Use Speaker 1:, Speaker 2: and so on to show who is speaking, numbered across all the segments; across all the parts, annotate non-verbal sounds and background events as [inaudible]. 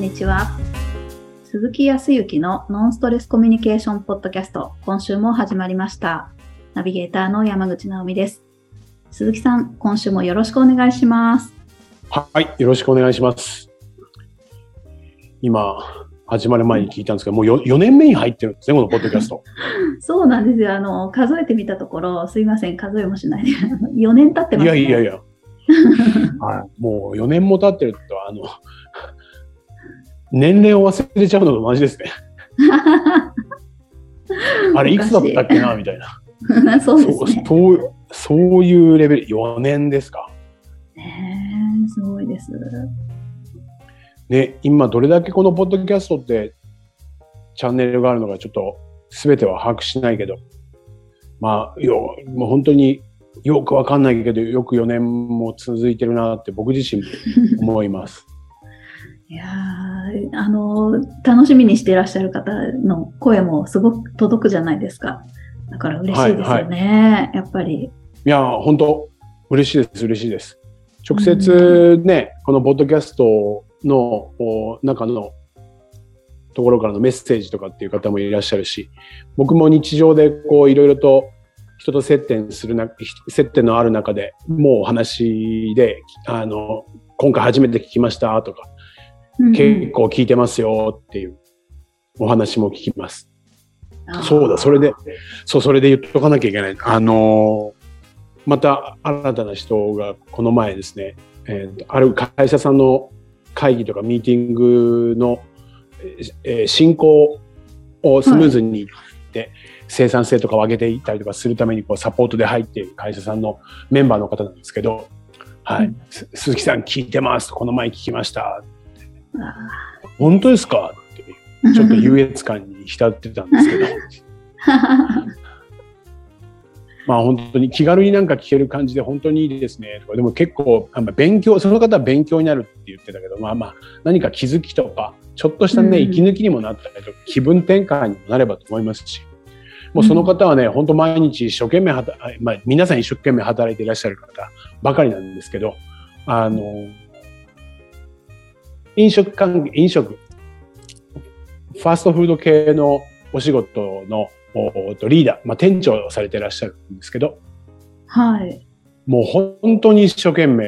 Speaker 1: んにちは。鈴木康之のノンストレスコミュニケーションポッドキャスト、今週も始まりました。ナビゲーターの山口直美です。鈴木さん、今週もよろしくお願いします。
Speaker 2: はい、よろしくお願いします。今、始まる前に聞いたんですけど、もう 4, 4年目に入ってるんですね、このポッドキャスト。[laughs]
Speaker 1: そうなんですよ。あの、数えてみたところ、すいません、数えもしないで。4年経ってます、ね。
Speaker 2: いやいやいや。はい、もう4年も経ってると、あの、年齢を忘れちゃうのと同じですね。[laughs] あれ、いつだったっけなみたいな。[laughs]
Speaker 1: そうですね
Speaker 2: そうそう。そういうレベル、4年ですか。
Speaker 1: ねえすごいです。
Speaker 2: ね、今どれだけこのポッドキャストってチャンネルがあるのかちょっと全ては把握しないけど、まあ、よ、もう本当によくわかんないけど、よく4年も続いてるなって僕自身も思います。[laughs]
Speaker 1: いやーあの、楽しみにしていらっしゃる方の声もすごく届くじゃないですか。だから嬉しいですよね、やっぱり。
Speaker 2: いや、本当嬉しいです、嬉しいです。直接ね、このポッドキャストの中のところからのメッセージとかっていう方もいらっしゃるし、僕も日常でこういろいろと人と接点するな、接点のある中でもうお話で、あの、今回初めて聞きましたとか、
Speaker 1: うん
Speaker 2: 結構聞いてますよっていうお話も聞きます。そうだ、それで、そう、それで言っとかなきゃいけない。あのーまた新たな人がこの前ですね、えーとある会社さんの会議とかミーティングの、えー進行をスムーズにいって、生産性とかを上げていったりとかするためにこうサポートで入っている会社さんのメンバーの方なんですけど、はい、
Speaker 1: うん
Speaker 2: す鈴木さん聞いてます。この前聞きました。
Speaker 1: あ
Speaker 2: 本当ですか？って
Speaker 1: ー
Speaker 2: ちょっと優越感に浸ってたんですけど。[laughs] まあ本当に気軽になんか聞ける感じで本当にいいですね。とか、でも結構あまあ勉強、その方は勉強になるって言ってたけど、まあまあ何か気づきとか、ちょっとしたね、
Speaker 1: うん。
Speaker 2: 息抜きにもなったりとか、気分転換にもなればと思いますし、もうその方はね、本当毎日一生懸命働、まあ皆さん一生懸命働いていらっしゃる方ばかりなんですけど、あの、飲食関係、飲食、ファーストフード系のお仕事のおとリーダー、まあ、店長をされていらっしゃるんですけど、
Speaker 1: はい。
Speaker 2: もう本当に一生懸命、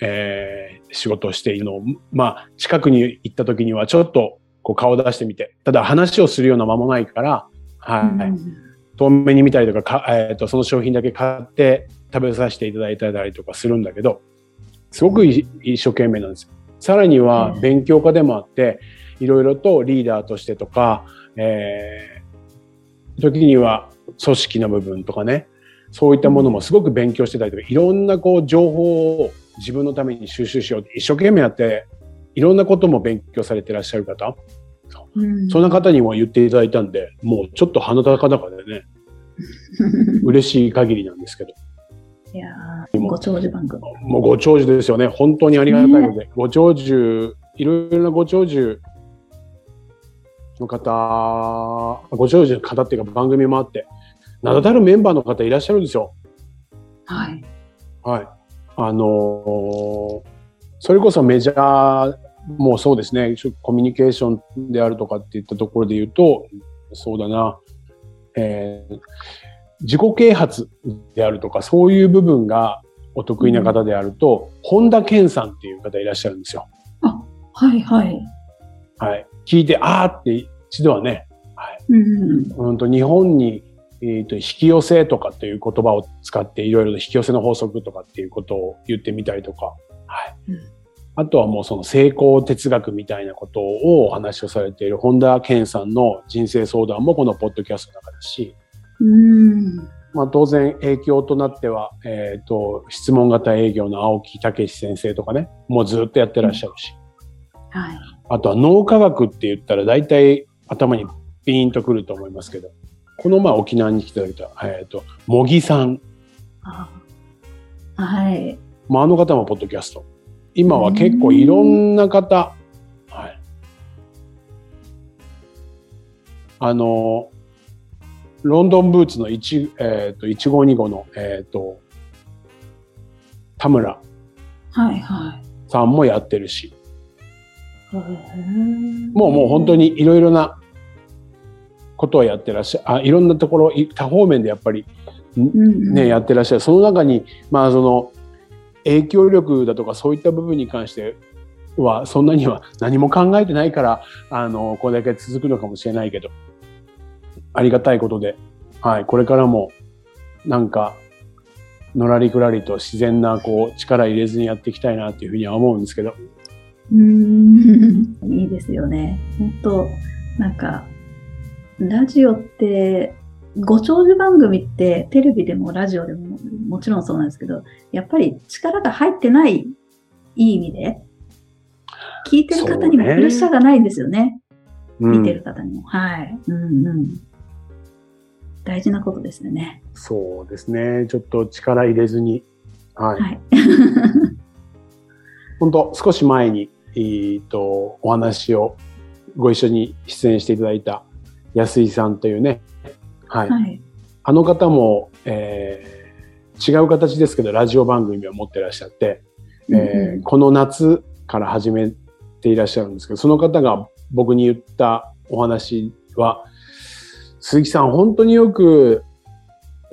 Speaker 2: えー仕事をしているのを、まあ、近くに行った時にはちょっとこう顔を出してみて、ただ話をするような間もないから、はい、
Speaker 1: うん。
Speaker 2: 遠目に見たりとかか、えー、とその商品だけ買って食べさせていただいたりとかするんだけど、すごくい一生懸命なんですよ。さらには
Speaker 1: うん。
Speaker 2: 勉強家でもあって、いろいろとリーダーとしてとか、えー時には組織の部分とかね、そういったものもすごく勉強してたりとか、いろんなこう情報を自分のために収集しようって一生懸命やって、いろんなことも勉強されていらっしゃる方、
Speaker 1: うん。
Speaker 2: そんな方にも言っていただいたんで、もうちょっと鼻高々でね、[laughs] 嬉しい限りなんですけど、
Speaker 1: いやーご長寿番組。
Speaker 2: もうご長寿ですよね。本当にありがたいので、ご長寿、いろいろなご長寿の方、ご長寿の方っていうか番組もあって、名だたるメンバーの方いらっしゃるんですよ。
Speaker 1: はい。
Speaker 2: はい。あのーそれこそメジャーもそうですね、コミュニケーションであるとかっていったところで言うと、そうだな、えー自己啓発であるとか、そういう部分がお得意な方であると、本田健さんっていう方いらっしゃるんですよ。
Speaker 1: はいはい。
Speaker 2: はい。聞いて、あーって一度はね、はい。
Speaker 1: うん
Speaker 2: 本当日本に、えー、と引き寄せとかっていう言葉を使っていろいろと引き寄せの法則とかっていうことを言ってみたりとか、はい
Speaker 1: うん
Speaker 2: あとはもうその成功哲学みたいなことをお話をされている本田健さんの人生相談もこのポッドキャストの中だし、
Speaker 1: うん。
Speaker 2: まあ、当然影響となっては、えー、と質問型営業の青木武先生とかねもうずっとやってらっしゃるし、
Speaker 1: はい。
Speaker 2: あとは脳科学って言ったら大体頭にピーンとくると思いますけど、この前沖縄に来ていただいた、えっ、と、茂木さん。
Speaker 1: あはい。
Speaker 2: まあ、あの方もポッドキャスト。今は結構いろんな方、はい。あの、ロンドンブーツの1、えっ、と、1号2号の、えっ、と、田村。
Speaker 1: はいはい。
Speaker 2: さんもやってるし、もうもう本当にいろいろなことをやってらっしゃあいろんなところい多方面でやっぱりね、やってらっしゃる。その中にまあその影響力だとかそういった部分に関してはそんなには何も考えてないからあのこれだけ続くのかもしれないけどありがたいことで、はい、これからもなんかのらりくらりと自然なこう力入れずにやっていきたいなっていうふうには思うんですけど。
Speaker 1: うん [laughs] いいですよね。本当なんかラジオってご長寿番組ってテレビでもラジオでももちろんそうなんですけど、やっぱり力が入ってないいい意味で、聞いてる方にもプレッシャーがないんですよね。ね見てる方にも。はい。うんうん。大事なことですよね。
Speaker 2: そうですね。ちょっと力入れずに。はい。はい、[laughs] 本当少し前に、えー、と、お話をご一緒に出演していただいた安井さんというね、はい。はい、あの方も、えー、違う形ですけど、ラジオ番組を持ってらっしゃって、うん、えー、この夏から始めていらっしゃるんですけど、その方が僕に言ったお話は、鈴木さん、本当によく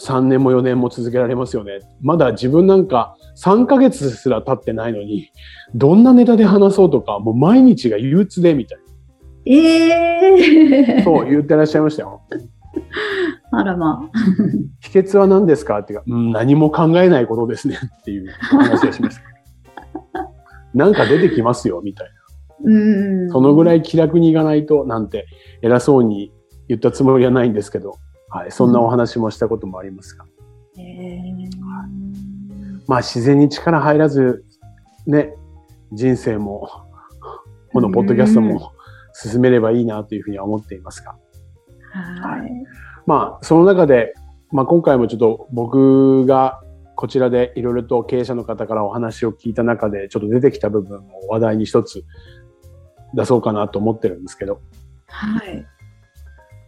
Speaker 2: 3年も4年も続けられますよね。まだ自分なんか3ヶ月すら経ってないのに、どんなネタで話そうとか、もう毎日が憂鬱でみたいな。
Speaker 1: え
Speaker 2: えー、そう言ってらっしゃいましたよ。[laughs]
Speaker 1: あらまあ。
Speaker 2: 秘訣は何ですかっていうか、うん、何も考えないことですねっていう話をしました。[laughs] なんか出てきますよ、みたいな。うんそのぐらい気楽にいかないと、なんて偉そうに言ったつもりはないんですけど、はい、そんなお話もしたこともありますが。うん、まあ自然に力入らず、ね、人生も、このポッドキャストも進めればいいなというふうには思っていますが。はい。まあ、その中で、まあ、今回もちょっと僕がこちらでいろいろと経営者の方からお話を聞いた中で、ちょっと出てきた部分を話題に一つ出そうかなと思ってるんですけど。
Speaker 1: はい。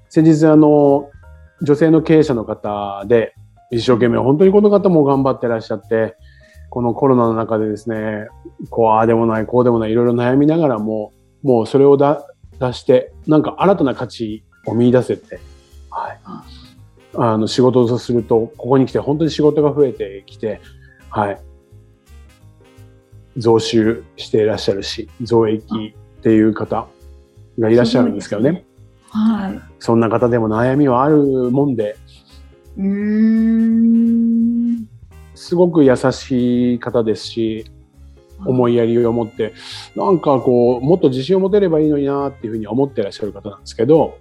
Speaker 2: 先日、あの、女性の経営者の方で、一生懸命、本当にこの方も頑張ってらっしゃって、このコロナの中でですね、こう、ああでもない、こうでもない、いろいろ悩みながらも、もうそれを出して、なんか新たな価値を見出せて、はい。あの、仕事をすると、ここに来て本当に仕事が増えてきて、はい。増収していらっしゃるし、増益っていう方がいらっしゃるんですけどね。ね
Speaker 1: はい。
Speaker 2: そんな方でも悩みはあるもんで、
Speaker 1: うん。
Speaker 2: すごく優しい方ですし、思いやりを持って、なんかこう、もっと自信を持てればいいのになっていうふうに思ってらっしゃる方なんですけど、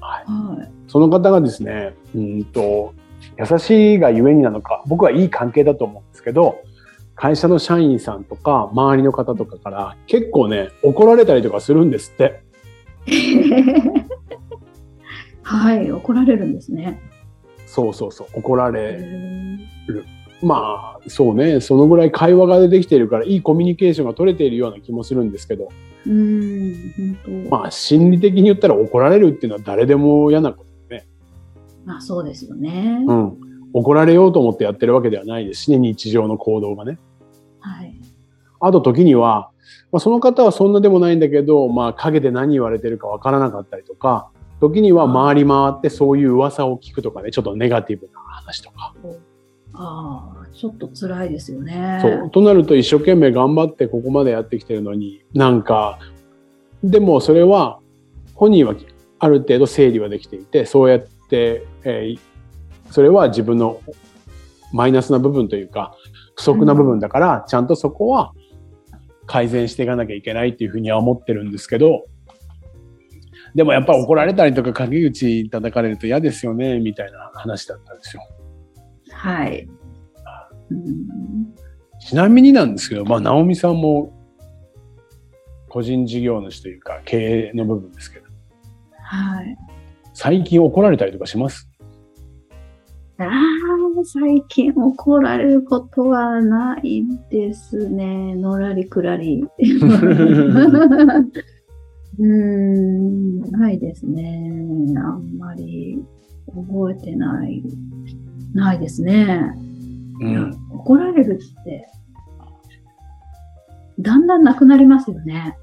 Speaker 2: はい、その方がですね、うんと、優しいがゆえになのか、僕はいい関係だと思うんですけど、会社の社員さんとか、周りの方とかから結構ね、怒られたりとかするんですって。
Speaker 1: はい、怒られるんですね。
Speaker 2: そうそうそう、怒られる。まあ、そうね、そのぐらい会話ができているから、いいコミュニケーションが取れているような気もするんですけど。
Speaker 1: うん。
Speaker 2: まあ、心理的に言ったら怒られるっていうのは誰でも嫌なことね。
Speaker 1: まあ、そうですよね。
Speaker 2: うん。怒られようと思ってやってるわけではないですしね、日常の行動がね。
Speaker 1: はい。
Speaker 2: あと時には、まあ、その方はそんなでもないんだけど、まあ、陰で何言われてるかわからなかったりとか、時には回り回ってそういう噂を聞くとかね、ちょっとネガティブな話とか。
Speaker 1: ああ、ちょっと辛いですよね。
Speaker 2: そう。となると一生懸命頑張ってここまでやってきてるのに、なんか、でもそれは本人はある程度整理はできていて、そうやって、えー、それは自分のマイナスな部分というか、不足な部分だから、ちゃんとそこは改善していかなきゃいけないっていうふうには思ってるんですけど、でもやっぱ怒られたりとか陰口叩かれると嫌ですよね、みたいな話だったんですよ。
Speaker 1: はい。
Speaker 2: ちなみになんですけど、まあ、直美さんも個人事業主というか経営の部分ですけど、
Speaker 1: はい。
Speaker 2: 最近怒られたりとかします？
Speaker 1: ああ、最近怒られることはないですね。のらりくらり。[laughs] うん、ないですね。あんまり覚えてない。ないですね。
Speaker 2: うん、
Speaker 1: 怒られるって、だんだんなくなりますよね。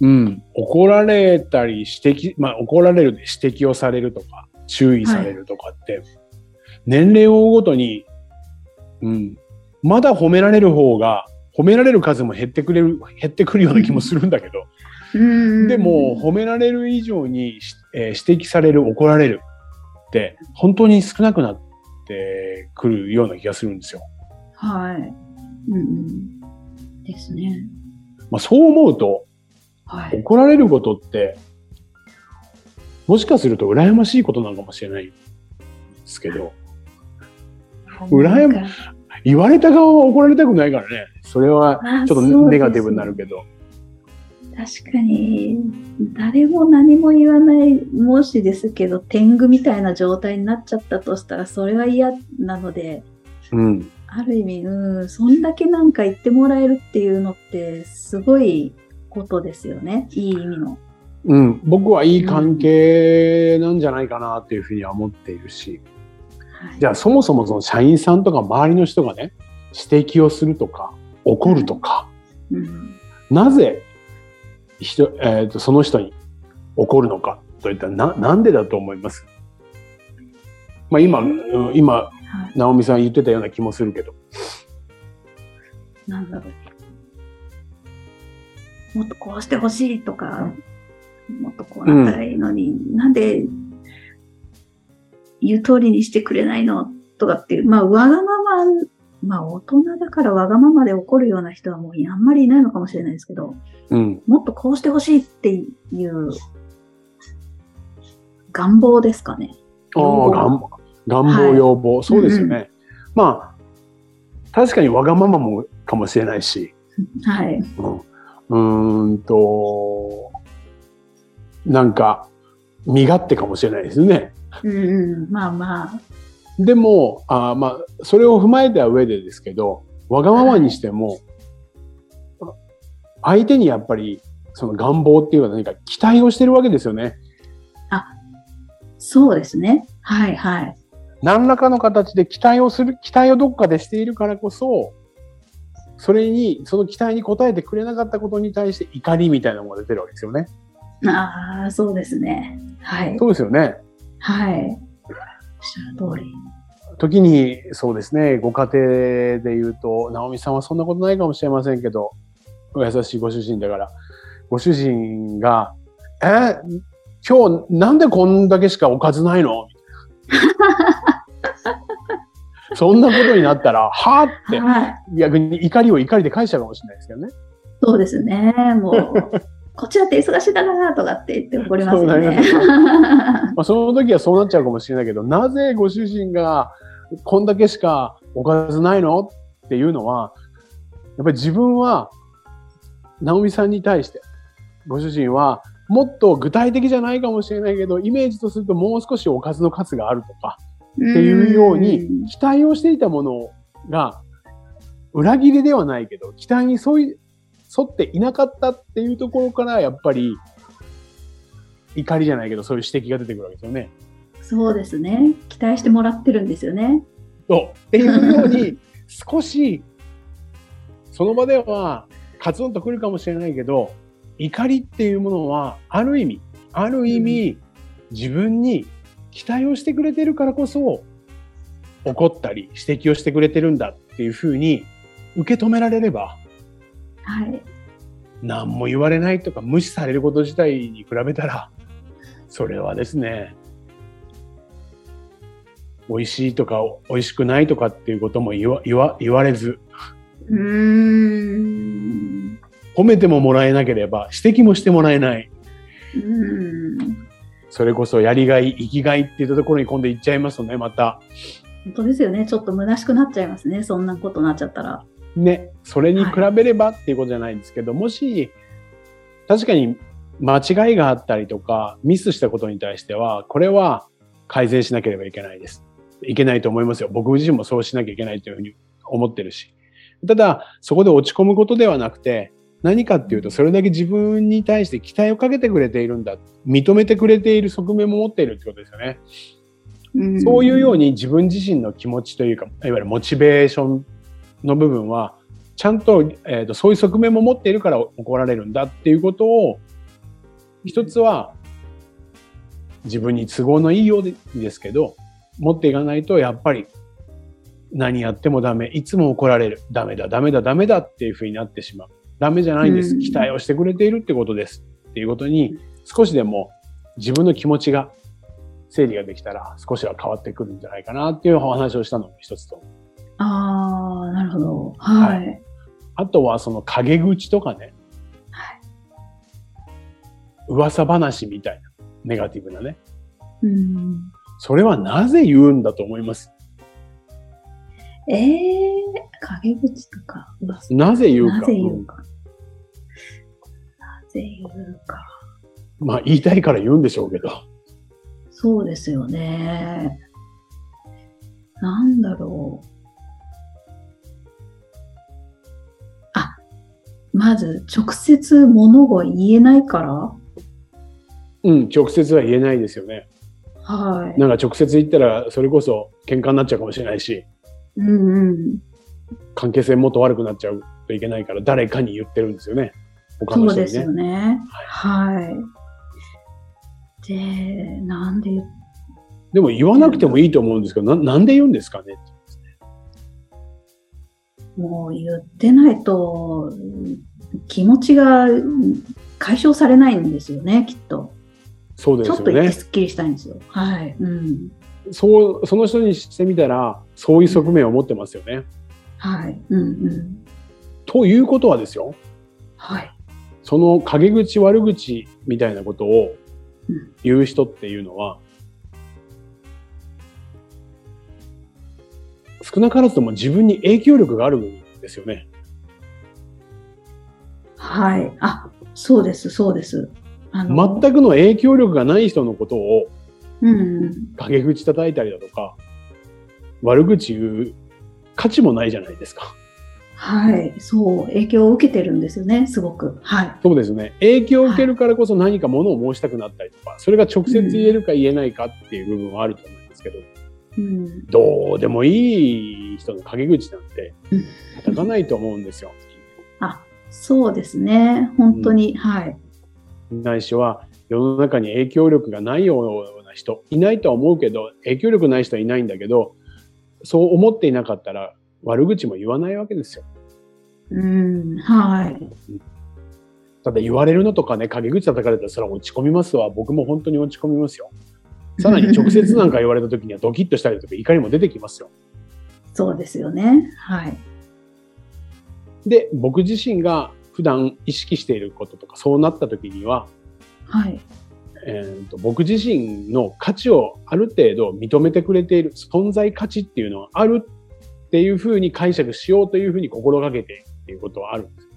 Speaker 2: うん、怒られたり指摘、まあ怒られる、指摘をされるとか、注意されるとかって、年齢を追うごとに、うん、まだ褒められる方が、褒められる数も減ってくれる、減ってくるような気もするんだけど、
Speaker 1: うん
Speaker 2: でも褒められる以上に、しえー指摘される、怒られるって、本当に少なくなってくるような気がするんですよ。
Speaker 1: はい。うんうん。ですね。
Speaker 2: まあそう思うと、
Speaker 1: はい。
Speaker 2: 怒られることって、もしかすると羨ましいことなのかもしれないですけど、羨ま言われた側は怒られたくないからね。それは
Speaker 1: あ
Speaker 2: ちょっとネガティブになるけど。
Speaker 1: 確かに、誰も何も言わない、もしですけど、天狗みたいな状態になっちゃったとしたら、それは嫌なので、
Speaker 2: うん。
Speaker 1: ある意味、うん、そんだけなんか言ってもらえるっていうのって、すごいことですよね。いい意味の。
Speaker 2: うん。僕はいい関係なんじゃないかなっていうふうには思っているし。
Speaker 1: はい、
Speaker 2: じゃあそもそもその社員さんとか周りの人がね、指摘をするとか、怒るとか、
Speaker 1: うん、
Speaker 2: なぜ人、えーとその人に怒るのかといったらな、なんでだと思います？まあ今、うん今、
Speaker 1: はい。
Speaker 2: 直美さん言ってたような気もするけど。
Speaker 1: なんだろう。もっとこうしてほしいとか、もっとこうなったらいいのに、なんで言う通りにしてくれないのとかっていう、まあ、わがまま、まあ、大人だからわがままで怒るような人はもうあんまりいないのかもしれないですけど、
Speaker 2: うん。
Speaker 1: もっとこうしてほしいっていう願望ですかね。
Speaker 2: ああ、願望、願望、
Speaker 1: はい
Speaker 2: 要望。そうですよね。まあ、確かにわがままもかもしれないし、[laughs]
Speaker 1: はい。
Speaker 2: うん、うーんと、なんか、身勝手かもしれないですね。
Speaker 1: うんうん、まあまあ、
Speaker 2: でも、あーまあ、それを踏まえた上でですけど、わがままにしても、相手にやっぱり、その願望っていうのは何か期待をしてるわけですよね。
Speaker 1: そうですね。はいはい。
Speaker 2: 何らかの形で期待をする、期待をどっかでしているからこそ、それに、その期待に応えてくれなかったことに対して怒りみたいなのが出てるわけですよね。
Speaker 1: ああ、そうですね。はい。
Speaker 2: そうですよね。
Speaker 1: はい。おっしゃる通り。
Speaker 2: 時に、そうですね、ご家庭で言うと、直美さんはそんなことないかもしれませんけど、お優しいご主人だから、ご主人が、え、今日なんでこんだけしかおかずないの？みたいなそんなことになったら、[laughs] はぁって、
Speaker 1: はい。
Speaker 2: 逆に怒りを怒りで返しちゃうかもしれないですけどね。
Speaker 1: そうですね。もう、こっちだって忙しいだなとかって言って怒りますよね。[laughs]
Speaker 2: まあ、その時はそうなっちゃうかもしれないけど、なぜご主人がこんだけしかおかずないのっていうのは、やっぱり自分は、直美さんに対して、ご主人は、もっと具体的じゃないかもしれないけど、イメージとするともう少しおかずの数があるとか、
Speaker 1: って
Speaker 2: っていうように、期待をしていたものが、裏切りではないけど、期待に沿い、沿っていなかったっていうところから、やっぱり、怒りじゃないけど、そういう指摘が出てくるわけですよね。
Speaker 1: そうですね。期待してもらってるんですよね。
Speaker 2: そう。っていうように、[laughs] 少し、その場では、カツンとくるかもしれないけど、怒りっていうものは、ある意味、ある意味、自分に期待をしてくれてるからこそ、怒ったり指摘をしてくれてるんだっていうふうに受け止められれば、
Speaker 1: はい。
Speaker 2: 何も言われないとか無視されること自体に比べたら、それはですね、美味しいとか美味しくないとかっていうことも言わ言わ言われず、
Speaker 1: うーん。
Speaker 2: 褒めてももらえなければ指摘もしてもらえない。
Speaker 1: うーん。
Speaker 2: それこそやりがい、生きがいっていったところに今度行っちゃいますとね、また。
Speaker 1: 本当ですよね。ちょっと虚しくなっちゃいますね。そんなことになっちゃったら。
Speaker 2: ね、それに比べればっていうことじゃないんですけど、もし、確かに間違いがあったりとか、ミスしたことに対しては、これは改善しなければいけないです。いけないと思いますよ。僕自身もそうしなきゃいけないというふうに思ってるし。ただ、そこで落ち込むことではなくて、何かっていうと、それだけ自分に対して期待をかけてくれているんだ。認めてくれている側面も持っているってことですよね。
Speaker 1: うん
Speaker 2: そういうように自分自身の気持ちというか、いわゆるモチベーションの部分は、ちゃんと,、えーとそういう側面も持っているから怒られるんだっていうことを一つは、自分に都合のいいようですけど、持っていかないと、やっぱり、何やってもダメ。いつも怒られる。ダメだ、ダメだ、ダメだっていう風になってしまう。ダメじゃないんです。
Speaker 1: うん
Speaker 2: 期待をしてくれているってことです。っていうことに、少しでも自分の気持ちが整理ができたら少しは変わってくるんじゃないかなっていうお話をしたのも一つと。
Speaker 1: ああ、なるほど。はい。
Speaker 2: あとはその陰口とかね、
Speaker 1: はい。
Speaker 2: 噂話みたいな、ネガティブなね。
Speaker 1: うん。
Speaker 2: それはなぜ言うんだと思います？
Speaker 1: ええ陰口とか、噂
Speaker 2: なぜ言うか。
Speaker 1: なぜ言うか。なぜ言うか。
Speaker 2: うんまあ言いたいから言うんでしょうけど。
Speaker 1: そうですよね。なんだろう。まず直接物が言えないから？
Speaker 2: うん、直接は言えないですよね。
Speaker 1: はい。
Speaker 2: なんか直接言ったらそれこそ喧嘩になっちゃうかもしれないし、
Speaker 1: うんうん。
Speaker 2: 関係性もっと悪くなっちゃうといけないから誰かに言ってるんですよね。他
Speaker 1: そ
Speaker 2: の人にね
Speaker 1: うですよ。ね。はい。で、なんで
Speaker 2: でも言わなくてもいいと思うんですけど、ななんで言うんですかね
Speaker 1: もう言ってないとうん気持ちがうん解消されないんですよね、きっと。
Speaker 2: そうで
Speaker 1: ちょっと言って
Speaker 2: すよね。
Speaker 1: すっきりしたいんですよ。はい。うん。
Speaker 2: そう、その人にしてみたら、そういう側面を持ってますよね。
Speaker 1: はい。うんうん。
Speaker 2: ということはですよ、
Speaker 1: はい。
Speaker 2: その陰口悪口みたいなことを
Speaker 1: うん
Speaker 2: 言う人っていうのは、少なからずとも自分に影響力があるんですよね。
Speaker 1: はい。あ、そうです、そうです。あの、
Speaker 2: 全くの影響力がない人のことを
Speaker 1: うんうん。
Speaker 2: 陰口叩いたりだとか、悪口言う価値もないじゃないですか。
Speaker 1: はい。そう、影響を受けてるんですよね、すごく。はい。
Speaker 2: そうですね。影響を受けるからこそ何かものを申したくなったりとか、それが直接言えるか言えないかっていう部分はあると思うんですけど、
Speaker 1: うん。
Speaker 2: どうでもいい人の陰口なんて
Speaker 1: うん
Speaker 2: 叩かないと思うんですよ。
Speaker 1: そうですね。本当に、はい。
Speaker 2: ないしは世の中に影響力がないような人いないとは思うけど影響力ない人はいないんだけどそう思っていなかったら悪口も言わないわけですよ。
Speaker 1: うん。はい。
Speaker 2: ただ言われるのとかね陰口叩かれたらそれは落ち込みますわ僕も本当に落ち込みますよ。さらに直接なんか言われた時にはドキッとしたりとか怒りも出てきますよ。
Speaker 1: そうですよね。はい。
Speaker 2: で僕自身が普段意識していることとかそうなった時には、
Speaker 1: はい。
Speaker 2: えーと僕自身の価値をある程度認めてくれている存在価値っていうのはあるっていうふうに解釈しようというふうに心がけてっていうことはあるんです。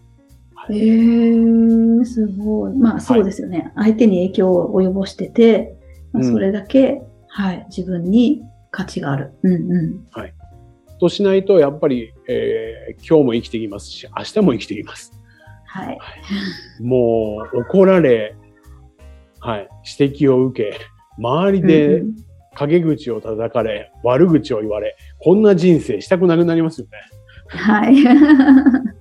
Speaker 1: えー、すごい。まあそうですよね。相手に影響を及ぼしてて、まあ、
Speaker 2: うん
Speaker 1: それだけ、はい、自分に価値がある。うんうん。
Speaker 2: としないとやっぱり、えー今日も生きていきますし明日も生きていきます。
Speaker 1: はい。
Speaker 2: もう怒られ、はい、指摘を受け周り
Speaker 1: うん
Speaker 2: で
Speaker 1: うん
Speaker 2: 陰口を叩かれ悪口を言われこんな人生したくなくなりますよね。
Speaker 1: はい。[laughs]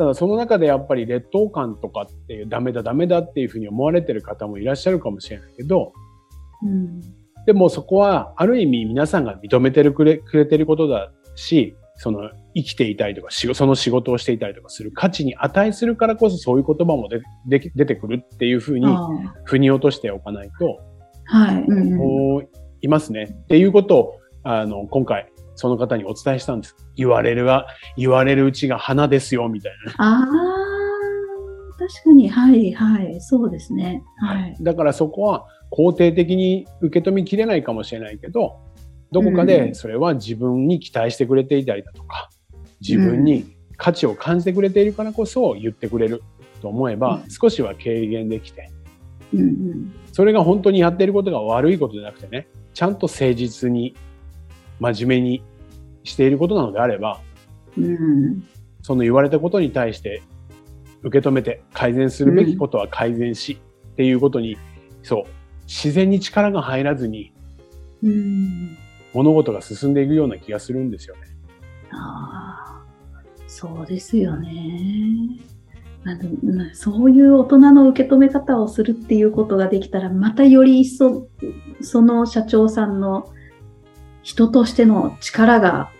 Speaker 2: ただその中でやっぱり劣等感とかっていうダメだダメだっていうふうに思われてる方もいらっしゃるかもしれないけど
Speaker 1: うん
Speaker 2: でもそこはある意味皆さんが認めてるくれくれてることだしその生きていたりとかその仕事をしていたりとかする価値に値するからこそそういう言葉もででき出てくるっていうふうに
Speaker 1: あ
Speaker 2: 腑に落としておかないと、
Speaker 1: あはい。うんうん。
Speaker 2: いますね。っていうことをあの今回その方にお伝えしたんです。言われるは言われるうちが花ですよみたいな。
Speaker 1: ああ、確かに、はい、はい、そうですね。はい。
Speaker 2: だからそこは肯定的に受け止めきれないかもしれないけど、どこか
Speaker 1: うん
Speaker 2: でそれは自分に期待してくれていたりだとか、自分に価値を感じてくれているからこそ言ってくれると思えば
Speaker 1: う、ん
Speaker 2: 少しは軽減できて、
Speaker 1: うんうん。
Speaker 2: それが本当にやっていることが悪いことじゃなくてね、ちゃんと誠実に、真面目にしていることなのであれば、
Speaker 1: うん。
Speaker 2: その言われたことに対して受け止めて改善するべきことは改善し、っていうことに、そう、自然に力が入らずに
Speaker 1: うん。
Speaker 2: 物事が進んでいくような気がするんですよね。
Speaker 1: ああ、そうですよね。あのそういう大人の受け止め方をするっていうことができたら、またより一層、その社長さんの人としての力が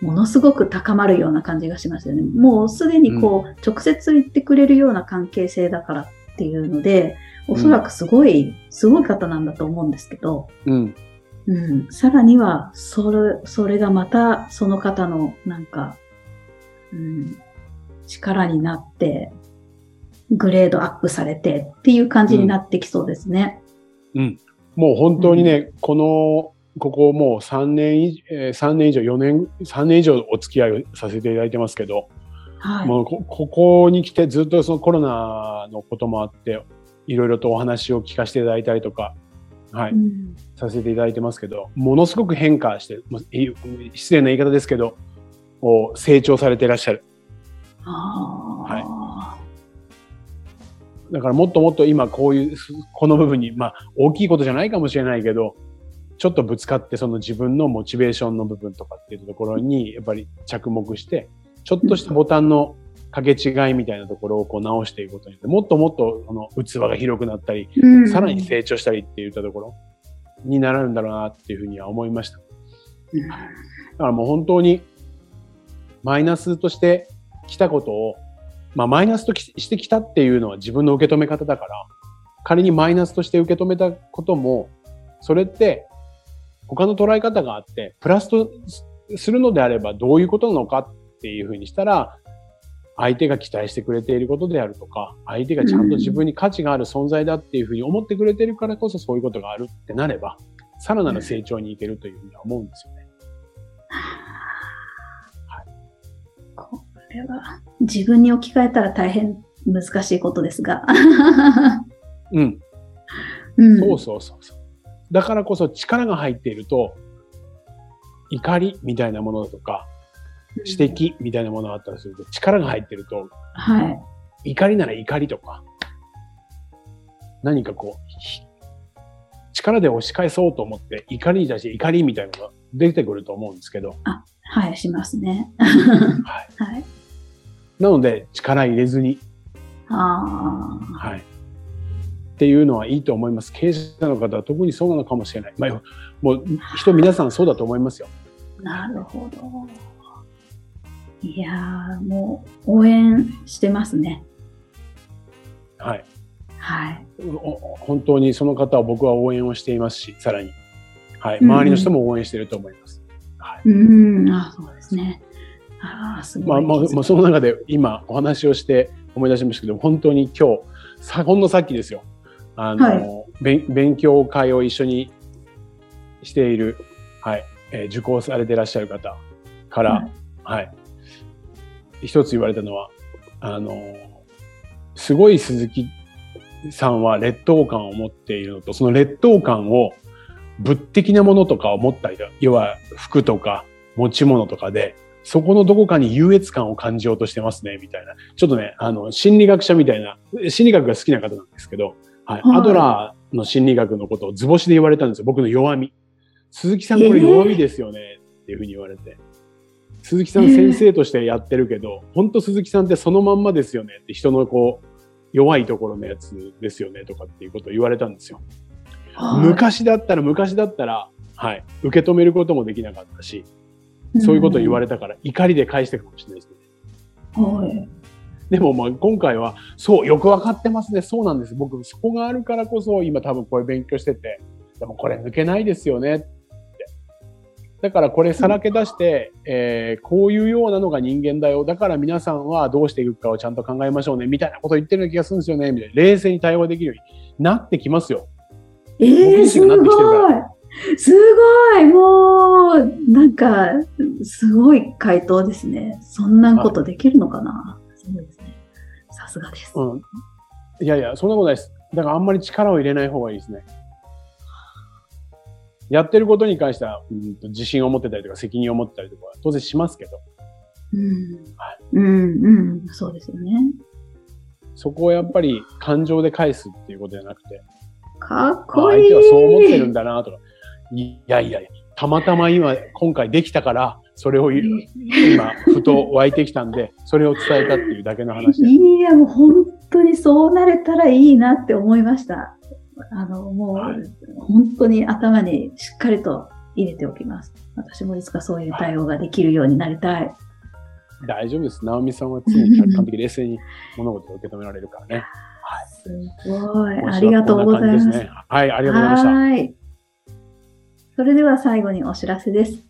Speaker 1: ものすごく高まるような感じがしますよね。もうすでにこう、うん、直接言ってくれるような関係性だからっていうので、おそらくすごい、うん、すごい方なんだと思うんですけど、
Speaker 2: うん。
Speaker 1: うん、さらには、それ、それがまたその方のなんか、うん、力になって、グレードアップされてっていう感じになってきそうですね。
Speaker 2: うん。うん、もう本当にね、うん、この、ここもう3年以、えー、3年以上、4年、3年以上お付き合いをさせていただいてますけど、はい、もうこここに来てずっとそのコロナのこともあって、いろいろとお話を聞かせていただいたりとか、はい、うん、させていただいてますけど、ものすごく変化して、失礼な言い方ですけど、成長されていらっしゃる。はい。だからもっともっと今こういう、この部分に、まあ大きいことじゃないかもしれないけど、ちょっとぶつかってその自分のモチベーションの部分とかっていうところにやっぱり着目して、ちょっとしたボタンの掛け違いみたいなところをこう直していくことによって、もっともっとその器が広くなったり、さらに成長したりって言ったところになるんだろうなっていうふうには思いました。だからもう本当にマイナスとして来たことを、まあ、マイナスとしてきたっていうのは自分の受け止め方だから、仮にマイナスとして受け止めたことも、それって他の捉え方があって、プラスとするのであればどういうことなのかっていうふうにしたら、相手が期待してくれていることであるとか、相手がちゃんと自分に価値がある存在だっていうふうに思ってくれてるからこそそういうことがあるってなれば、さらなる成長にいけるというふうには思うんですよね。
Speaker 1: れは自分に置き換えたら大変難しいことですが。
Speaker 2: うん。うん、そうそうそうそう。だからこそ力が入っていると、怒りみたいなものだとか、指摘みたいなものがあったりすると、力が入ってると、
Speaker 1: はい。
Speaker 2: 怒りなら怒りとか、何かこう、力で押し返そうと思って、怒りに対して怒りみたいなのが出てくると思うんですけど。
Speaker 1: あ、はい、しますね。はい。[laughs] はい。
Speaker 2: なので、力入れずに。
Speaker 1: あ
Speaker 2: あ。はい。っていうのはいいと思います。経営者の方は特にそうなのかもしれない。まあ、もう人皆さんそうだと思いますよ。
Speaker 1: なるほど。いやー、もう応援してますね。
Speaker 2: はい。
Speaker 1: はい。
Speaker 2: 本当にその方は僕は応援をしていますし、さらに。はい。周りの人も応援していると思います。
Speaker 1: はい。うん、あそうですね。あすごい、まあ、
Speaker 2: まあ、まあ、その中で今お話をして思い出しましたけど、本当に今日、さほんのさっきですよ。あの、はい、勉強会を一緒にしている、はい、えー、受講されていらっしゃる方から、はい、はい、一つ言われたのは、あの、すごい鈴木さんは劣等感を持っているのと、その劣等感を物的なものとかを持ったり要は服とか持ち物とかでそこのどこかに優越感を感じようとしてますね、みたいな。ちょっとね、あの、心理学者みたいな、心理学が好きな方なんですけど、はい。はい、アドラーの心理学のことを図星で言われたんですよ。僕の弱み。鈴木さんこれ弱みですよね、っていうふうに言われて。鈴木さん先生としてやってるけど、本当鈴木さんってそのまんまですよねって人のこう、弱いところのやつですよねとかっていうことを言われたんですよ。昔だったら昔だったら、はい、受け止めることもできなかったし、そういうことを言われたから、怒りで返してかもしれないですね。
Speaker 1: はい。[laughs]
Speaker 2: でもまあ今回は、そう、よくわかってますね。そうなんです。僕、そこがあるからこそ、今多分これ勉強してて、でもこれ抜けないですよねって。だからこれさらけ出して、えー、こういうようなのが人間だよ。だから皆さんはどうしていくかをちゃんと考えましょうね。みたいなこと言ってるような気がするんですよね。みたいな。冷静に対応できるようになってきますよ。
Speaker 1: えー、すごい。すごいもう、なんか、すごい回答ですね。そんなことできるのかな、そうですね。さすがです、
Speaker 2: うん。いやいや、そんなことないです。だからあんまり力を入れない方がいいですね。やってることに関しては、うん、自信を持ってたりとか責任を持ってたりとか当然しますけど。
Speaker 1: うん。はい、うん、うん、そうですよね。
Speaker 2: そこをやっぱり感情で返すっていうことじゃなくて。
Speaker 1: かっこいい。
Speaker 2: 相手はそう思ってるんだなとか。いやいや、たまたま今、今回できたから、それを今、ふと湧いてきたんで、それを伝えたっていうだけの話です。
Speaker 1: いや、もう本当にそうなれたらいいなって思いました。あの、もう、
Speaker 2: はい
Speaker 1: 本当に頭にしっかりと入れておきます。私もいつかそういう対応ができるようになりたい。
Speaker 2: 大丈夫です。直美さんは常に客観的冷静に物事を受け止められるからね。
Speaker 1: すごい。
Speaker 2: 今週は
Speaker 1: ありがとうございます。
Speaker 2: はい、ありがとうございました。
Speaker 1: はい。それでは最後にお知らせです。